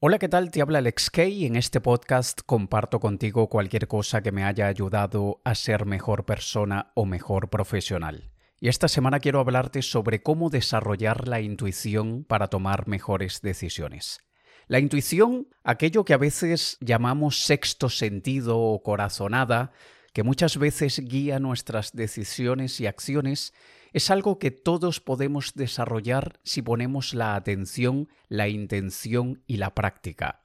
Hola, ¿qué tal? Te habla Alex Kay en este podcast comparto contigo cualquier cosa que me haya ayudado a ser mejor persona o mejor profesional. Y esta semana quiero hablarte sobre cómo desarrollar la intuición para tomar mejores decisiones. La intuición, aquello que a veces llamamos sexto sentido o corazonada, que muchas veces guía nuestras decisiones y acciones, es algo que todos podemos desarrollar si ponemos la atención, la intención y la práctica.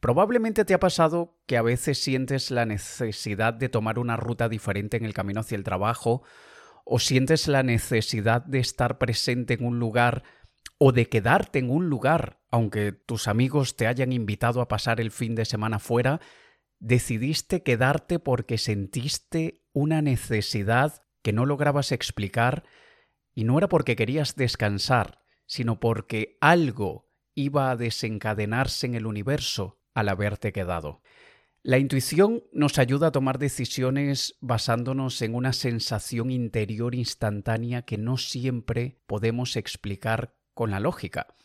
Probablemente te ha pasado que a veces sientes la necesidad de tomar una ruta diferente en el camino hacia el trabajo, o sientes la necesidad de estar presente en un lugar o de quedarte en un lugar, aunque tus amigos te hayan invitado a pasar el fin de semana fuera, decidiste quedarte porque sentiste una necesidad que no lograbas explicar y no era porque querías descansar, sino porque algo iba a desencadenarse en el universo al haberte quedado. La intuición nos ayuda a tomar decisiones basándonos en una sensación interior instantánea que no siempre podemos explicar con la lógica.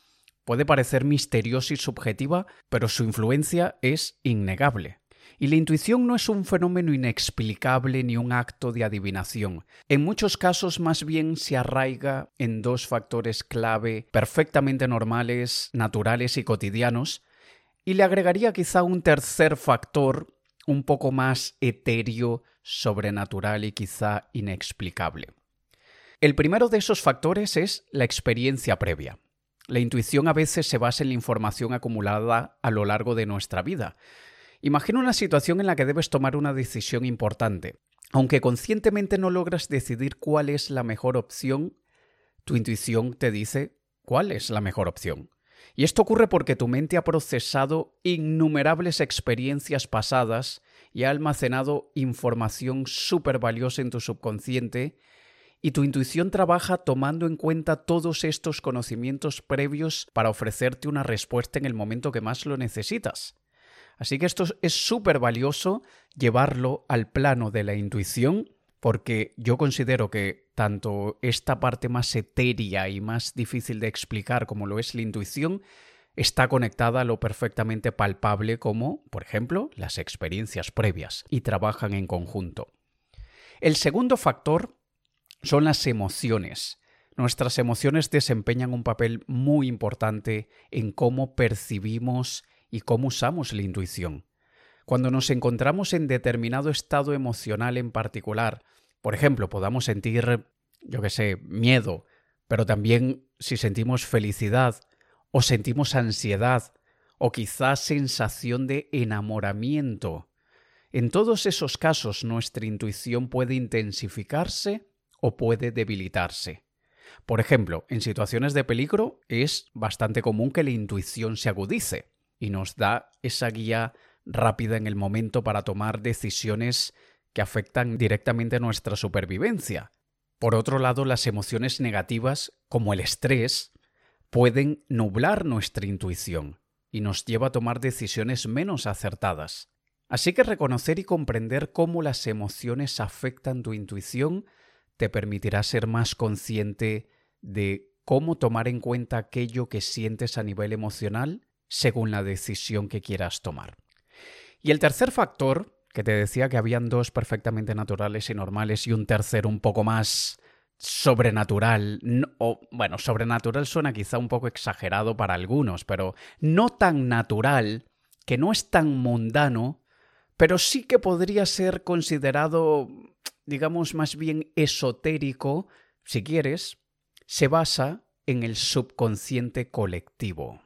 Puede parecer misteriosa y subjetiva, pero su influencia es innegable. Y la intuición no es un fenómeno inexplicable ni un acto de adivinación. En muchos casos más bien se arraiga en dos factores clave perfectamente normales, naturales y cotidianos, y le agregaría quizá un tercer factor un poco más etéreo, sobrenatural y quizá inexplicable. El primero de esos factores es la experiencia previa. La intuición a veces se basa en la información acumulada a lo largo de nuestra vida, Imagina una situación en la que debes tomar una decisión importante. Aunque conscientemente no logras decidir cuál es la mejor opción, tu intuición te dice cuál es la mejor opción. Y esto ocurre porque tu mente ha procesado innumerables experiencias pasadas y ha almacenado información súper valiosa en tu subconsciente y tu intuición trabaja tomando en cuenta todos estos conocimientos previos para ofrecerte una respuesta en el momento que más lo necesitas. Así que esto es súper valioso llevarlo al plano de la intuición porque yo considero que tanto esta parte más etérea y más difícil de explicar como lo es la intuición, está conectada a lo perfectamente palpable como, por ejemplo, las experiencias previas y trabajan en conjunto. El segundo factor son las emociones. Nuestras emociones desempeñan un papel muy importante en cómo percibimos y cómo usamos la intuición. Cuando nos encontramos en determinado estado emocional en particular, por ejemplo, podamos sentir, yo qué sé, miedo, pero también si sentimos felicidad o sentimos ansiedad o quizás sensación de enamoramiento. En todos esos casos nuestra intuición puede intensificarse o puede debilitarse. Por ejemplo, en situaciones de peligro es bastante común que la intuición se agudice y nos da esa guía rápida en el momento para tomar decisiones que afectan directamente nuestra supervivencia. Por otro lado, las emociones negativas, como el estrés, pueden nublar nuestra intuición y nos lleva a tomar decisiones menos acertadas. Así que reconocer y comprender cómo las emociones afectan tu intuición te permitirá ser más consciente de cómo tomar en cuenta aquello que sientes a nivel emocional según la decisión que quieras tomar. Y el tercer factor, que te decía que habían dos perfectamente naturales y normales y un tercero un poco más sobrenatural, o bueno, sobrenatural suena quizá un poco exagerado para algunos, pero no tan natural, que no es tan mundano, pero sí que podría ser considerado, digamos, más bien esotérico, si quieres, se basa en el subconsciente colectivo.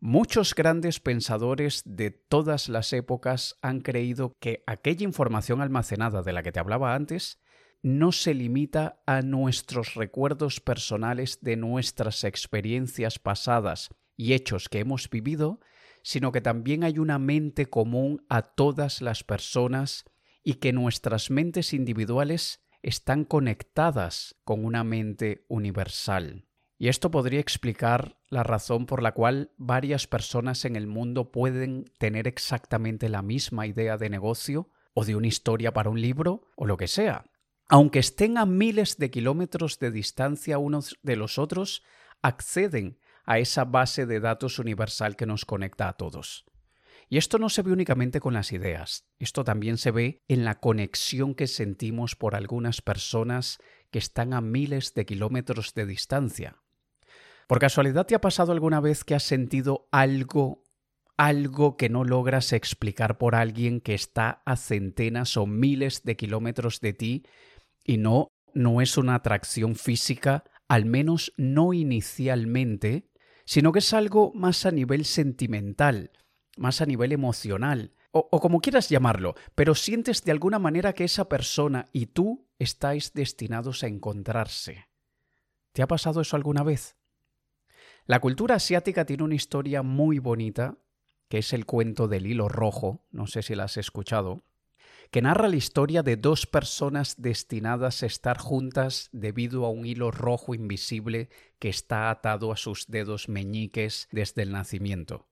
Muchos grandes pensadores de todas las épocas han creído que aquella información almacenada de la que te hablaba antes no se limita a nuestros recuerdos personales de nuestras experiencias pasadas y hechos que hemos vivido, sino que también hay una mente común a todas las personas y que nuestras mentes individuales están conectadas con una mente universal. Y esto podría explicar la razón por la cual varias personas en el mundo pueden tener exactamente la misma idea de negocio o de una historia para un libro o lo que sea. Aunque estén a miles de kilómetros de distancia unos de los otros, acceden a esa base de datos universal que nos conecta a todos. Y esto no se ve únicamente con las ideas, esto también se ve en la conexión que sentimos por algunas personas que están a miles de kilómetros de distancia. ¿Por casualidad te ha pasado alguna vez que has sentido algo, algo que no logras explicar por alguien que está a centenas o miles de kilómetros de ti y no, no es una atracción física, al menos no inicialmente, sino que es algo más a nivel sentimental, más a nivel emocional, o, o, como quieras llamarlo, pero sientes de alguna manera que esa persona y tú estáis destinados a encontrarse. ¿Te ha pasado eso alguna vez? La cultura asiática tiene una historia muy bonita, que es el cuento del hilo rojo, no sé si la has escuchado, que narra la historia de dos personas destinadas a estar juntas debido a un hilo rojo invisible que está atado a sus dedos meñiques desde el nacimiento.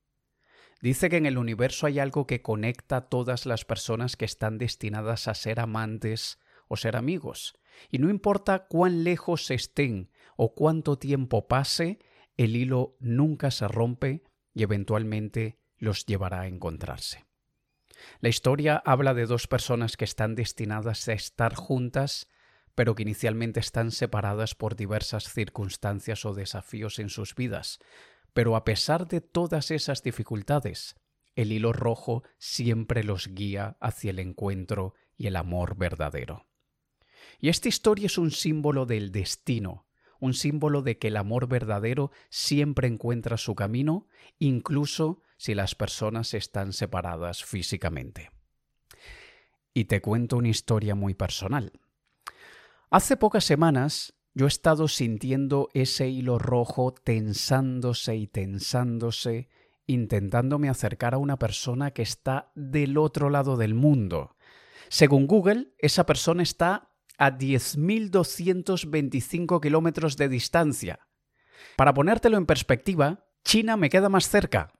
Dice que en el universo hay algo que conecta a todas las personas que están destinadas a ser amantes o ser amigos. Y no importa cuán lejos estén o cuánto tiempo pase, el hilo nunca se rompe y eventualmente los llevará a encontrarse. La historia habla de dos personas que están destinadas a estar juntas, pero que inicialmente están separadas por diversas circunstancias o desafíos en sus vidas, pero a pesar de todas esas dificultades, el hilo rojo siempre los guía hacia el encuentro y el amor verdadero. Y esta historia es un símbolo del destino, un símbolo de que el amor verdadero siempre encuentra su camino, incluso si las personas están separadas físicamente. Y te cuento una historia muy personal. Hace pocas semanas yo he estado sintiendo ese hilo rojo tensándose y tensándose, intentándome acercar a una persona que está del otro lado del mundo. Según Google, esa persona está a 10.225 kilómetros de distancia. Para ponértelo en perspectiva, China me queda más cerca.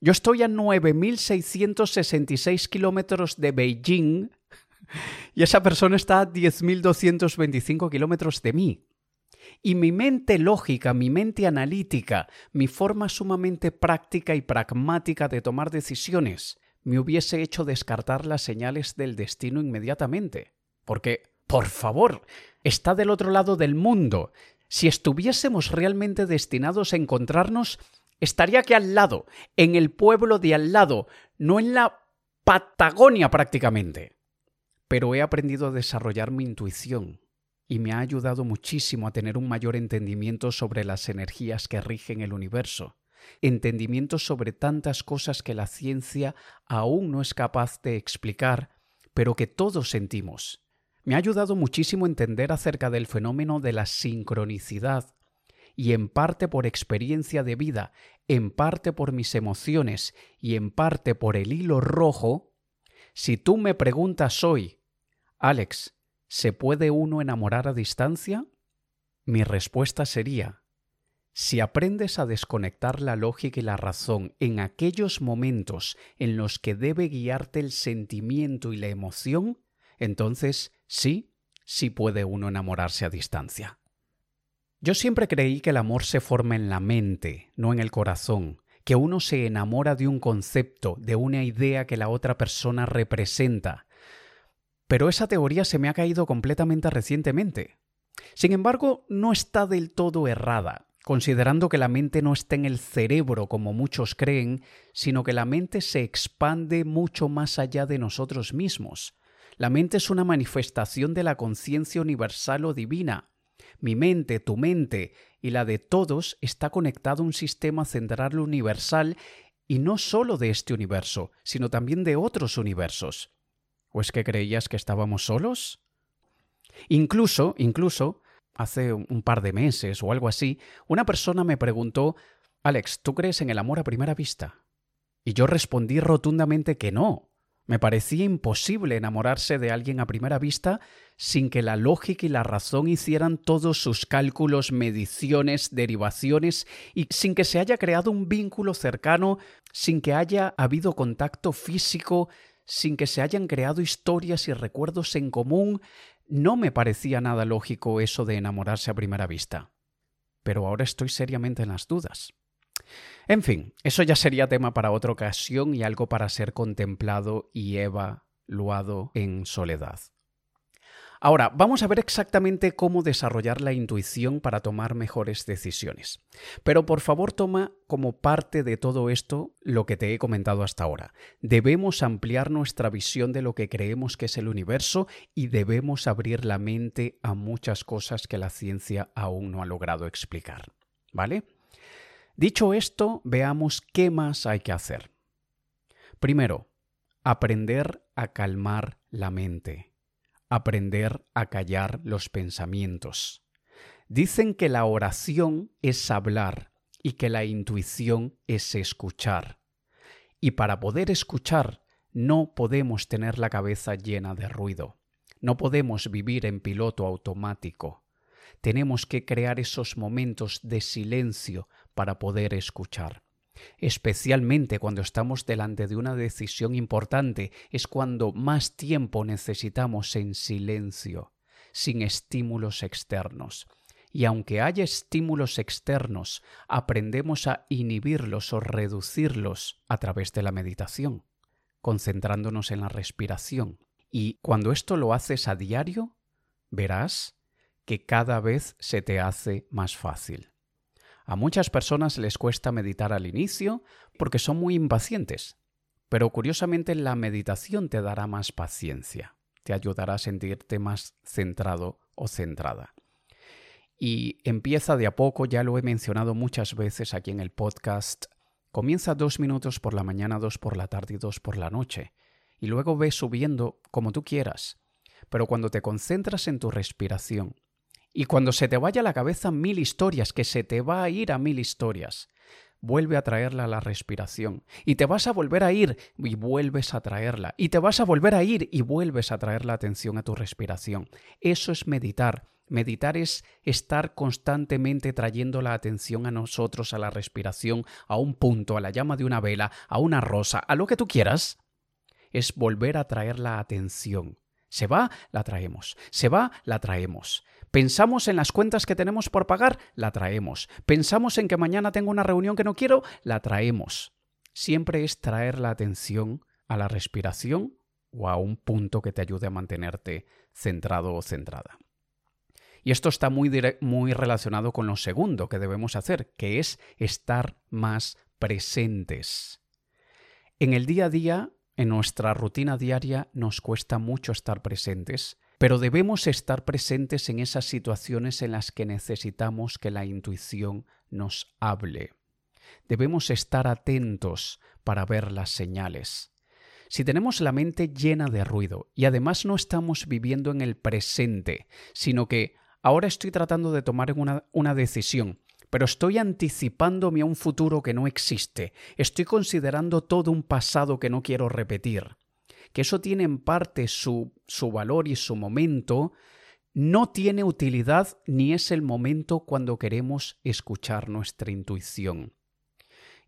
Yo estoy a 9.666 kilómetros de Beijing y esa persona está a 10.225 kilómetros de mí. Y mi mente lógica, mi mente analítica, mi forma sumamente práctica y pragmática de tomar decisiones, me hubiese hecho descartar las señales del destino inmediatamente. Porque, por favor, está del otro lado del mundo. Si estuviésemos realmente destinados a encontrarnos, estaría aquí al lado, en el pueblo de al lado, no en la Patagonia prácticamente. Pero he aprendido a desarrollar mi intuición, y me ha ayudado muchísimo a tener un mayor entendimiento sobre las energías que rigen el universo, entendimiento sobre tantas cosas que la ciencia aún no es capaz de explicar, pero que todos sentimos. Me ha ayudado muchísimo a entender acerca del fenómeno de la sincronicidad, y en parte por experiencia de vida, en parte por mis emociones y en parte por el hilo rojo, si tú me preguntas hoy, Alex, ¿Se puede uno enamorar a distancia? Mi respuesta sería, si aprendes a desconectar la lógica y la razón en aquellos momentos en los que debe guiarte el sentimiento y la emoción, entonces sí, sí puede uno enamorarse a distancia. Yo siempre creí que el amor se forma en la mente, no en el corazón, que uno se enamora de un concepto, de una idea que la otra persona representa, pero esa teoría se me ha caído completamente recientemente. Sin embargo, no está del todo errada, considerando que la mente no está en el cerebro como muchos creen, sino que la mente se expande mucho más allá de nosotros mismos. La mente es una manifestación de la conciencia universal o divina. Mi mente, tu mente y la de todos está conectado a un sistema central universal y no solo de este universo, sino también de otros universos. ¿O es que creías que estábamos solos? Incluso, incluso, hace un par de meses o algo así, una persona me preguntó, Alex, ¿tú crees en el amor a primera vista? Y yo respondí rotundamente que no. Me parecía imposible enamorarse de alguien a primera vista sin que la lógica y la razón hicieran todos sus cálculos, mediciones, derivaciones y sin que se haya creado un vínculo cercano, sin que haya habido contacto físico, sin que se hayan creado historias y recuerdos en común, no me parecía nada lógico eso de enamorarse a primera vista. Pero ahora estoy seriamente en las dudas. En fin, eso ya sería tema para otra ocasión y algo para ser contemplado y evaluado en soledad. Ahora, vamos a ver exactamente cómo desarrollar la intuición para tomar mejores decisiones. Pero por favor toma como parte de todo esto lo que te he comentado hasta ahora. Debemos ampliar nuestra visión de lo que creemos que es el universo y debemos abrir la mente a muchas cosas que la ciencia aún no ha logrado explicar. ¿Vale? Dicho esto, veamos qué más hay que hacer. Primero, aprender a calmar la mente aprender a callar los pensamientos. Dicen que la oración es hablar y que la intuición es escuchar. Y para poder escuchar no podemos tener la cabeza llena de ruido. No podemos vivir en piloto automático. Tenemos que crear esos momentos de silencio para poder escuchar. Especialmente cuando estamos delante de una decisión importante es cuando más tiempo necesitamos en silencio, sin estímulos externos. Y aunque haya estímulos externos, aprendemos a inhibirlos o reducirlos a través de la meditación, concentrándonos en la respiración. Y cuando esto lo haces a diario, verás que cada vez se te hace más fácil. A muchas personas les cuesta meditar al inicio porque son muy impacientes, pero curiosamente la meditación te dará más paciencia, te ayudará a sentirte más centrado o centrada. Y empieza de a poco, ya lo he mencionado muchas veces aquí en el podcast, comienza dos minutos por la mañana, dos por la tarde y dos por la noche, y luego ve subiendo como tú quieras. Pero cuando te concentras en tu respiración, y cuando se te vaya a la cabeza mil historias, que se te va a ir a mil historias, vuelve a traerla a la respiración. Y te vas a volver a ir y vuelves a traerla. Y te vas a volver a ir y vuelves a traer la atención a tu respiración. Eso es meditar. Meditar es estar constantemente trayendo la atención a nosotros, a la respiración, a un punto, a la llama de una vela, a una rosa, a lo que tú quieras. Es volver a traer la atención. Se va, la traemos. Se va, la traemos. Pensamos en las cuentas que tenemos por pagar, la traemos. Pensamos en que mañana tengo una reunión que no quiero, la traemos. Siempre es traer la atención a la respiración o a un punto que te ayude a mantenerte centrado o centrada. Y esto está muy, muy relacionado con lo segundo que debemos hacer, que es estar más presentes. En el día a día, en nuestra rutina diaria, nos cuesta mucho estar presentes pero debemos estar presentes en esas situaciones en las que necesitamos que la intuición nos hable. Debemos estar atentos para ver las señales. Si tenemos la mente llena de ruido y además no estamos viviendo en el presente, sino que ahora estoy tratando de tomar una, una decisión, pero estoy anticipándome a un futuro que no existe, estoy considerando todo un pasado que no quiero repetir, que eso tiene en parte su, su valor y su momento, no tiene utilidad ni es el momento cuando queremos escuchar nuestra intuición.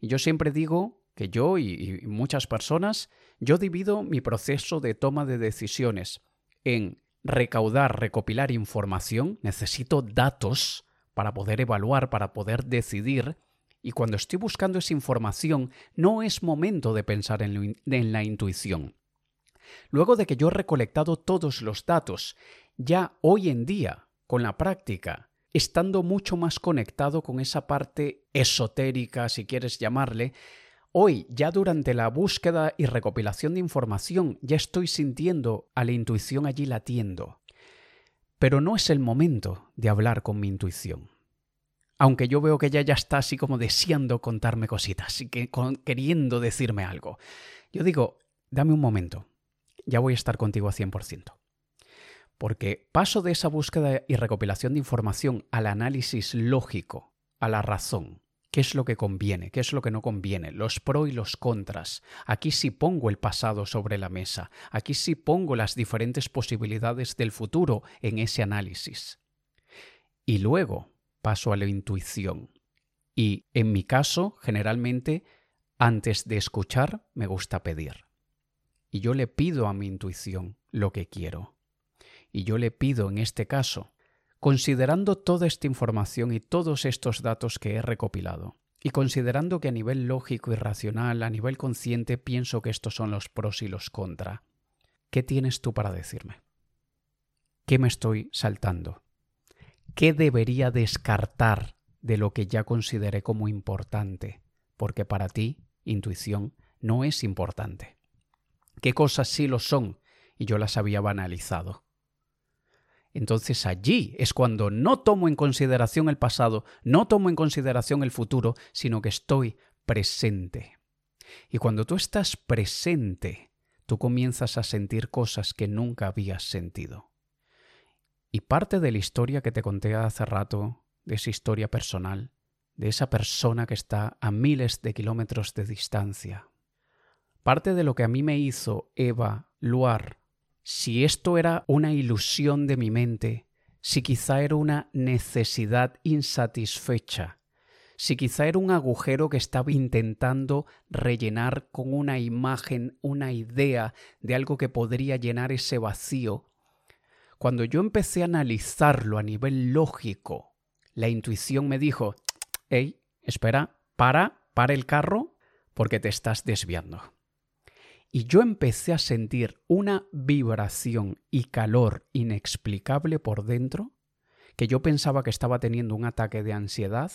Y yo siempre digo que yo y, y muchas personas, yo divido mi proceso de toma de decisiones en recaudar, recopilar información, necesito datos para poder evaluar, para poder decidir, y cuando estoy buscando esa información no es momento de pensar en, la intuición. Luego de que yo he recolectado todos los datos, ya hoy en día, con la práctica, estando mucho más conectado con esa parte esotérica, si quieres llamarle, hoy, ya durante la búsqueda y recopilación de información, ya estoy sintiendo a la intuición allí latiendo. Pero no es el momento de hablar con mi intuición. Aunque yo veo que ella ya está así como deseando contarme cositas y que, queriendo decirme algo. Yo digo, dame un momento, ya voy a estar contigo a 100%. Porque paso de esa búsqueda y recopilación de información al análisis lógico, a la razón. ¿Qué es lo que conviene? ¿Qué es lo que no conviene? Los pros y los contras. Aquí sí pongo el pasado sobre la mesa. Aquí sí pongo las diferentes posibilidades del futuro en ese análisis. Y luego paso a la intuición. Y en mi caso, generalmente, antes de escuchar, me gusta pedir. Y yo le pido a mi intuición lo que quiero. Y yo le pido en este caso, considerando toda esta información y todos estos datos que he recopilado, Y considerando que a nivel lógico y racional, a nivel consciente, pienso que estos son los pros y los contra, ¿qué tienes tú para decirme? ¿Qué me estoy saltando? ¿Qué debería descartar de lo que ya consideré como importante? Porque para ti, intuición, no es importante. ¿Qué cosas sí lo son? Y yo las había banalizado. Entonces allí es cuando no tomo en consideración el pasado, no tomo en consideración el futuro, sino que estoy presente. Y cuando tú estás presente, tú comienzas a sentir cosas que nunca habías sentido. Y parte de la historia que te conté hace rato, de esa historia personal, de esa persona que está a miles de kilómetros de distancia, parte de lo que a mí me hizo evaluar si esto era una ilusión de mi mente, si quizá era una necesidad insatisfecha, si quizá era un agujero que estaba intentando rellenar con una imagen, una idea de algo que podría llenar ese vacío, cuando yo empecé a analizarlo a nivel lógico, la intuición me dijo, hey, espera, para, para el carro, porque te estás desviando y yo empecé a sentir una vibración y calor inexplicable por dentro, que yo pensaba que estaba teniendo un ataque de ansiedad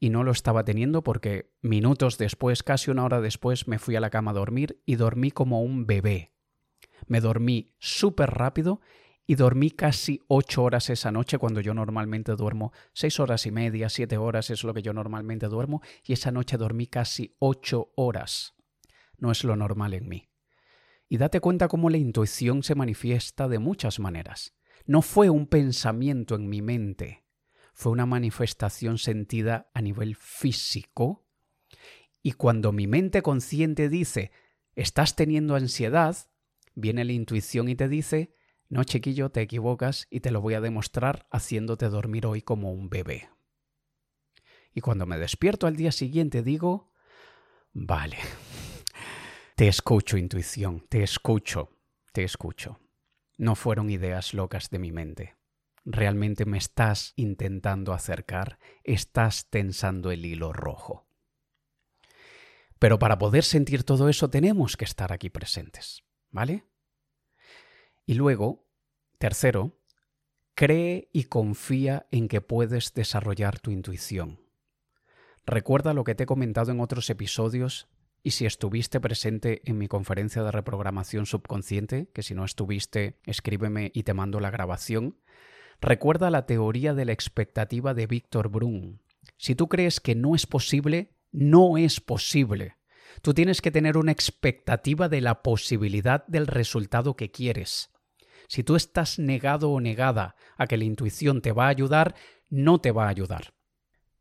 y no lo estaba teniendo porque minutos después, casi una hora después, me fui a la cama a dormir y dormí como un bebé. Me dormí súper rápido y dormí casi ocho horas esa noche cuando yo normalmente duermo seis horas y media, siete horas es lo que yo normalmente duermo y esa noche dormí casi ocho horas no es lo normal en mí. Y date cuenta cómo la intuición se manifiesta de muchas maneras. No fue un pensamiento en mi mente, fue una manifestación sentida a nivel físico. Y cuando mi mente consciente dice, estás teniendo ansiedad, viene la intuición y te dice, no chiquillo, te equivocas y te lo voy a demostrar haciéndote dormir hoy como un bebé. Y cuando me despierto al día siguiente digo, vale, te escucho, intuición, te escucho, te escucho. No fueron ideas locas de mi mente. Realmente me estás intentando acercar, estás tensando el hilo rojo. Pero para poder sentir todo eso tenemos que estar aquí presentes, ¿vale? Y luego, tercero, cree y confía en que puedes desarrollar tu intuición. Recuerda lo que te he comentado en otros episodios y si estuviste presente en mi conferencia de reprogramación subconsciente, que si no estuviste, escríbeme y te mando la grabación, recuerda la teoría de la expectativa de Víctor Brun. Si tú crees que no es posible, no es posible. Tú tienes que tener una expectativa de la posibilidad del resultado que quieres. Si tú estás negado o negada a que la intuición te va a ayudar, no te va a ayudar.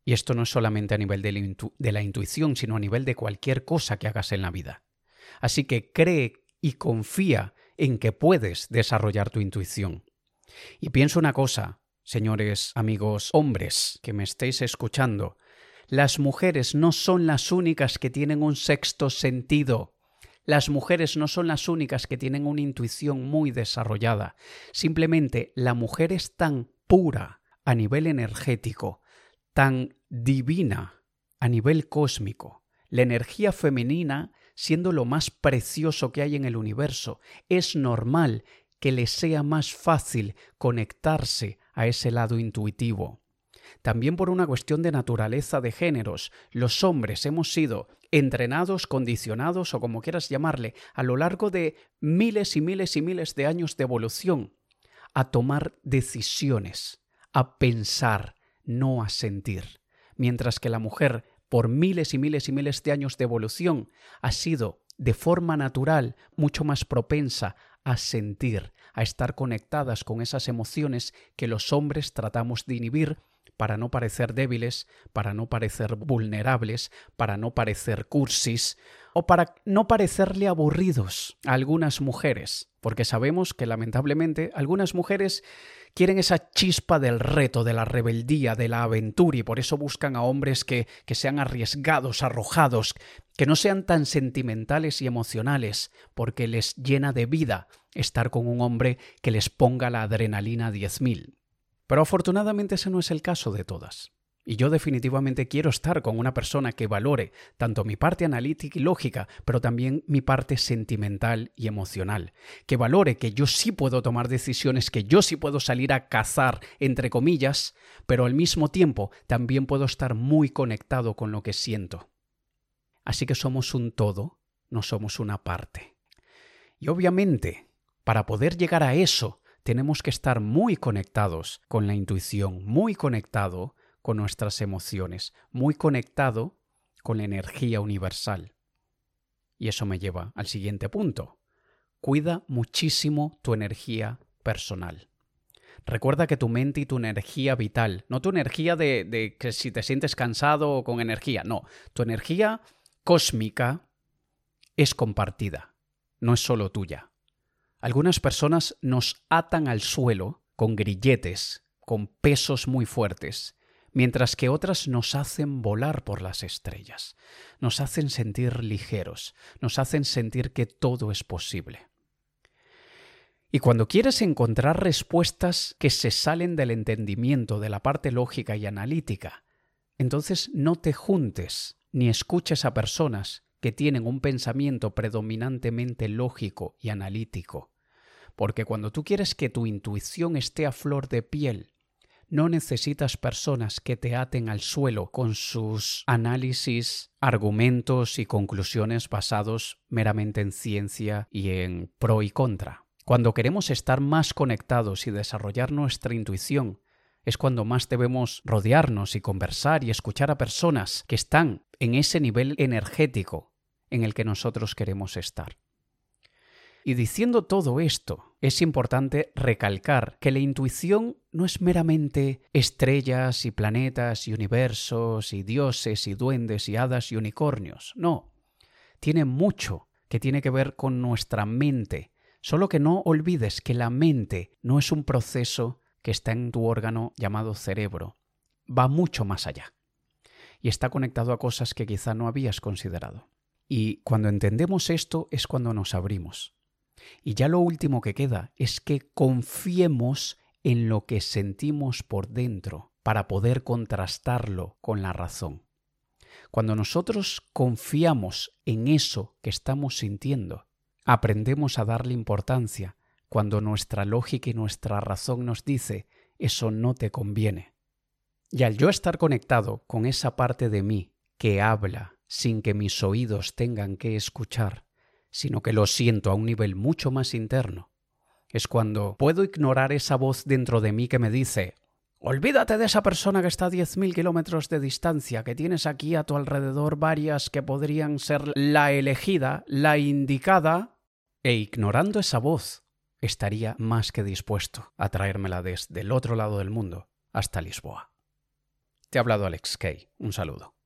Y esto no es solamente a nivel de la, intuición, sino a nivel de cualquier cosa que hagas en la vida. Así que cree y confía en que puedes desarrollar tu intuición. Y pienso una cosa, señores amigos hombres que me estéis escuchando, las mujeres no son las únicas que tienen un sexto sentido. Las mujeres no son las únicas que tienen una intuición muy desarrollada. Simplemente la mujer es tan pura a nivel energético, tan divina a nivel cósmico, la energía femenina siendo lo más precioso que hay en el universo, es normal que le sea más fácil conectarse a ese lado intuitivo. También por una cuestión de naturaleza de géneros, los hombres hemos sido entrenados, condicionados o como quieras llamarle, a lo largo de miles y miles y miles de años de evolución, a tomar decisiones, a pensar, no a sentir, mientras que la mujer, por miles y miles y miles de años de evolución, ha sido de forma natural mucho más propensa a sentir, a estar conectadas con esas emociones que los hombres tratamos de inhibir para no parecer débiles, para no parecer vulnerables, para no parecer cursis o para no parecerle aburridos a algunas mujeres, porque sabemos que lamentablemente algunas mujeres quieren esa chispa del reto, de la rebeldía, de la aventura y por eso buscan a hombres que, que sean arriesgados, arrojados, que no sean tan sentimentales y emocionales, porque les llena de vida estar con un hombre que les ponga la adrenalina a 10.000. Pero afortunadamente ese no es el caso de todas. Y yo definitivamente quiero estar con una persona que valore tanto mi parte analítica y lógica, pero también mi parte sentimental y emocional. Que valore que yo sí puedo tomar decisiones, que yo sí puedo salir a cazar, entre comillas, pero al mismo tiempo también puedo estar muy conectado con lo que siento. Así que somos un todo, no somos una parte. Y obviamente, para poder llegar a eso, tenemos que estar muy conectados con la intuición, muy conectado con nuestras emociones, muy conectado con la energía universal. Y eso me lleva al siguiente punto. Cuida muchísimo tu energía personal. Recuerda que tu mente y tu energía vital, no tu energía de, de, que si te sientes cansado o con energía, no, tu energía cósmica es compartida, no es solo tuya. Algunas personas nos atan al suelo con grilletes, con pesos muy fuertes, mientras que otras nos hacen volar por las estrellas, nos hacen sentir ligeros, nos hacen sentir que todo es posible. Y cuando quieres encontrar respuestas que se salen del entendimiento de la parte lógica y analítica, entonces no te juntes ni escuches a personas que tienen un pensamiento predominantemente lógico y analítico. Porque cuando tú quieres que tu intuición esté a flor de piel no necesitas personas que te aten al suelo con sus análisis, argumentos y conclusiones basados meramente en ciencia y en pro y contra. Cuando queremos estar más conectados y desarrollar nuestra intuición, es cuando más debemos rodearnos y conversar y escuchar a personas que están en ese nivel energético en el que nosotros queremos estar. Y diciendo todo esto, es importante recalcar que la intuición no es meramente estrellas y planetas y universos y dioses y duendes y hadas y unicornios, no. Tiene mucho que tiene que ver con nuestra mente, solo que no olvides que la mente no es un proceso que está en tu órgano llamado cerebro, va mucho más allá y está conectado a cosas que quizá no habías considerado. Y cuando entendemos esto es cuando nos abrimos. Y ya lo último que queda es que confiemos en lo que sentimos por dentro para poder contrastarlo con la razón. Cuando nosotros confiamos en eso que estamos sintiendo, aprendemos a darle importancia cuando nuestra lógica y nuestra razón nos dice eso no te conviene. Y al yo estar conectado con esa parte de mí que habla sin que mis oídos tengan que escuchar, sino que lo siento a un nivel mucho más interno. Es cuando puedo ignorar esa voz dentro de mí que me dice Olvídate de esa persona que está a 10.000 kilómetros de distancia, que tienes aquí a tu alrededor varias que podrían ser la elegida, la indicada, e ignorando esa voz, estaría más que dispuesto a traérmela desde el otro lado del mundo hasta Lisboa. Te ha hablado Alex Kay. Un saludo.